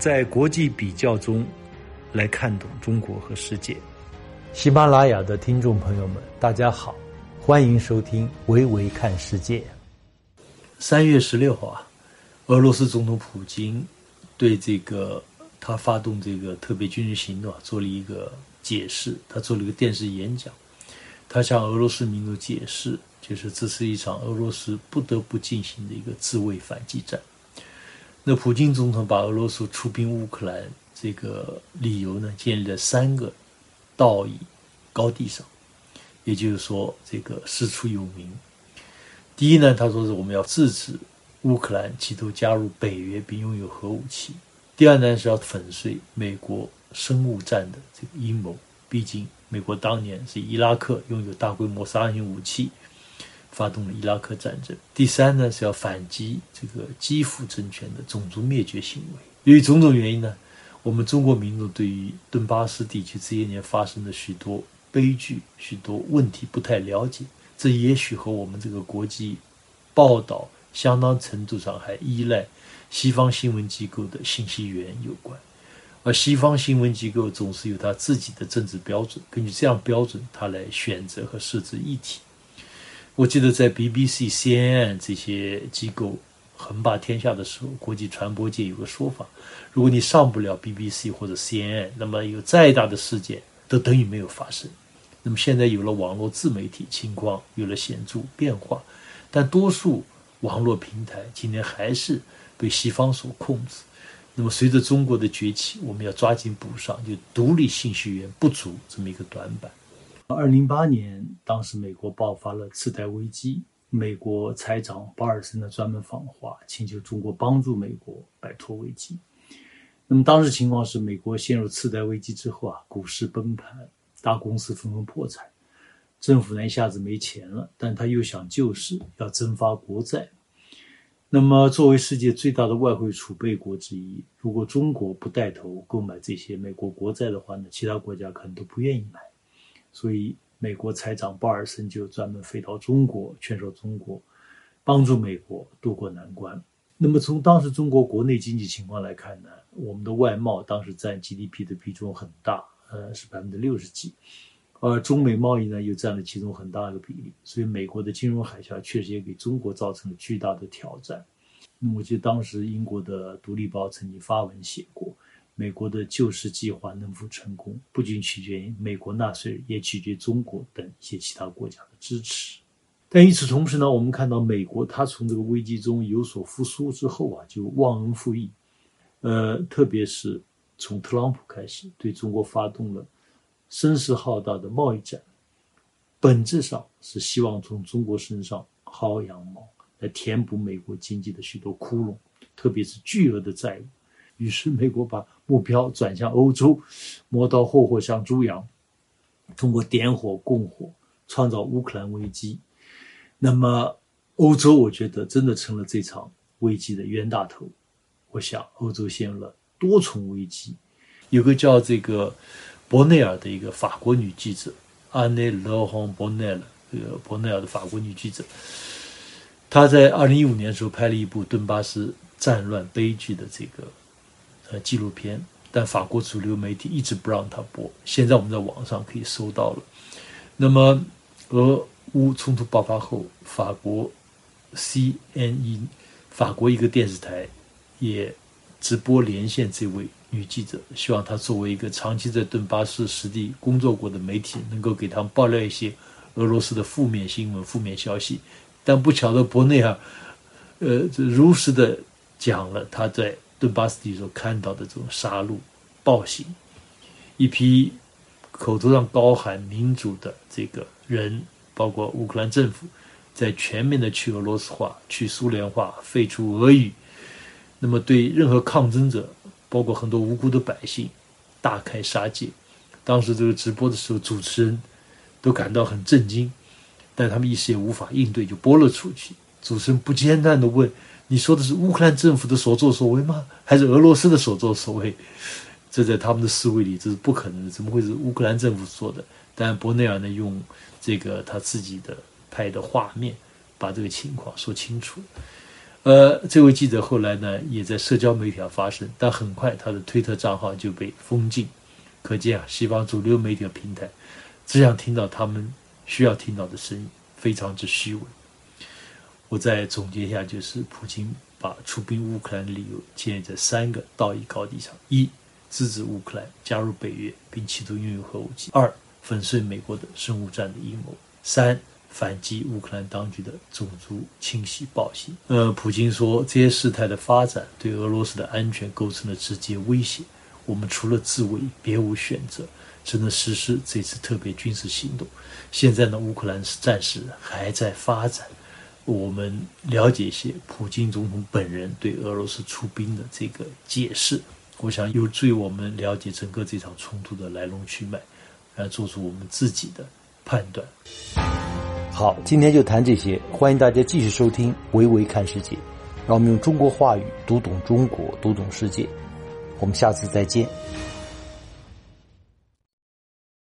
在国际比较中来看懂中国和世界。喜马拉雅的听众朋友们，大家好，欢迎收听《维维看世界》。三月十六号啊，俄罗斯总统普京对这个他发动这个特别军事行动啊做了一个解释，他做了一个电视演讲，他向俄罗斯民众解释，就是这是一场俄罗斯不得不进行的一个自卫反击战。那普京总统把俄罗斯出兵乌克兰这个理由呢，建立在三个道义高地上，也就是说，这个师出有名。第一呢，他说是我们要制止乌克兰企图加入北约并拥有核武器；第二呢，是要粉碎美国生物战的这个阴谋。毕竟，美国当年是伊拉克拥有大规模杀伤性武器。发动了伊拉克战争。第三呢，是要反击这个基辅政权的种族灭绝行为。由于种种原因呢，我们中国民众对于顿巴斯地区这些年发生的许多悲剧、许多问题不太了解。这也许和我们这个国际报道相当程度上还依赖西方新闻机构的信息源有关。而西方新闻机构总是有他自己的政治标准，根据这样标准，他来选择和设置议题。我记得在 BBC、CNN 这些机构横霸天下的时候，国际传播界有个说法：如果你上不了 BBC 或者 CNN，那么有再大的事件都等于没有发生。那么现在有了网络自媒体，情况有了显著变化，但多数网络平台今天还是被西方所控制。那么随着中国的崛起，我们要抓紧补上就独立信息源不足这么一个短板。二零零八年，当时美国爆发了次贷危机，美国财长鲍尔森呢专门访华，请求中国帮助美国摆脱危机。那么当时情况是，美国陷入次贷危机之后啊，股市崩盘，大公司纷纷破产，政府呢一下子没钱了，但他又想救市，要增发国债。那么作为世界最大的外汇储备国之一，如果中国不带头购买这些美国国债的话呢，其他国家可能都不愿意买。所以，美国财长鲍尔森就专门飞到中国，劝说中国帮助美国渡过难关。那么，从当时中国国内经济情况来看呢，我们的外贸当时占 GDP 的比重很大，呃，是百分之六十几，而中美贸易呢又占了其中很大一个比例。所以，美国的金融海啸确实也给中国造成了巨大的挑战。那么，我记得当时英国的《独立报》曾经发文写过。美国的救市计划能否成功，不仅取决于美国纳税人，也取决于中国等一些其他国家的支持。但与此同时呢，我们看到美国它从这个危机中有所复苏之后啊，就忘恩负义，呃，特别是从特朗普开始对中国发动了声势浩大的贸易战，本质上是希望从中国身上薅羊毛，来填补美国经济的许多窟窿，特别是巨额的债务。于是，美国把目标转向欧洲，磨刀霍霍向猪羊，通过点火供火，创造乌克兰危机。那么，欧洲我觉得真的成了这场危机的冤大头。我想，欧洲陷入了多重危机。有个叫这个博内尔的一个法国女记者，安内勒洪博内尔，这个博内尔的法国女记者，她在二零一五年时候拍了一部顿巴斯战乱悲剧的这个。呃，纪录片，但法国主流媒体一直不让他播。现在我们在网上可以搜到了。那么，俄乌冲突爆发后，法国 CNE 法国一个电视台也直播连线这位女记者，希望她作为一个长期在顿巴斯实地工作过的媒体，能够给他们爆料一些俄罗斯的负面新闻、负面消息。但不巧的，博内尔，呃，如实的讲了他在。顿巴斯地所看到的这种杀戮、暴行，一批口头上高喊民主的这个人，包括乌克兰政府，在全面的去俄罗斯化、去苏联化、废除俄语，那么对任何抗争者，包括很多无辜的百姓，大开杀戒。当时这个直播的时候，主持人都感到很震惊，但他们一时也无法应对，就播了出去。主持人不间断地问。你说的是乌克兰政府的所作所为吗？还是俄罗斯的所作所为？这在他们的思维里这是不可能的，怎么会是乌克兰政府做的？但博内尔呢，用这个他自己的拍的画面，把这个情况说清楚。呃，这位记者后来呢，也在社交媒体上发声，但很快他的推特账号就被封禁。可见啊，西方主流媒体的平台只想听到他们需要听到的声音，非常之虚伪。我再总结一下，就是普京把出兵乌克兰的理由建立在三个道义高地上：一、支持乌克兰加入北约并企图拥有核武器；二、粉碎美国的生物战的阴谋；三。反击乌克兰当局的种族清洗暴行。呃，普京说，这些事态的发展对俄罗斯的安全构成了直接威胁。我们除了自卫，别无选择，只能实施这次特别军事行动。现在呢，乌克兰是暂时还在发展。我们了解一些普京总统本人对俄罗斯出兵的这个解释，我想有助于我们了解整个这场冲突的来龙去脉，来做出我们自己的判断。好，今天就谈这些。欢迎大家继续收听《维维看世界》，让我们用中国话语读懂中国，读懂世界。我们下次再见。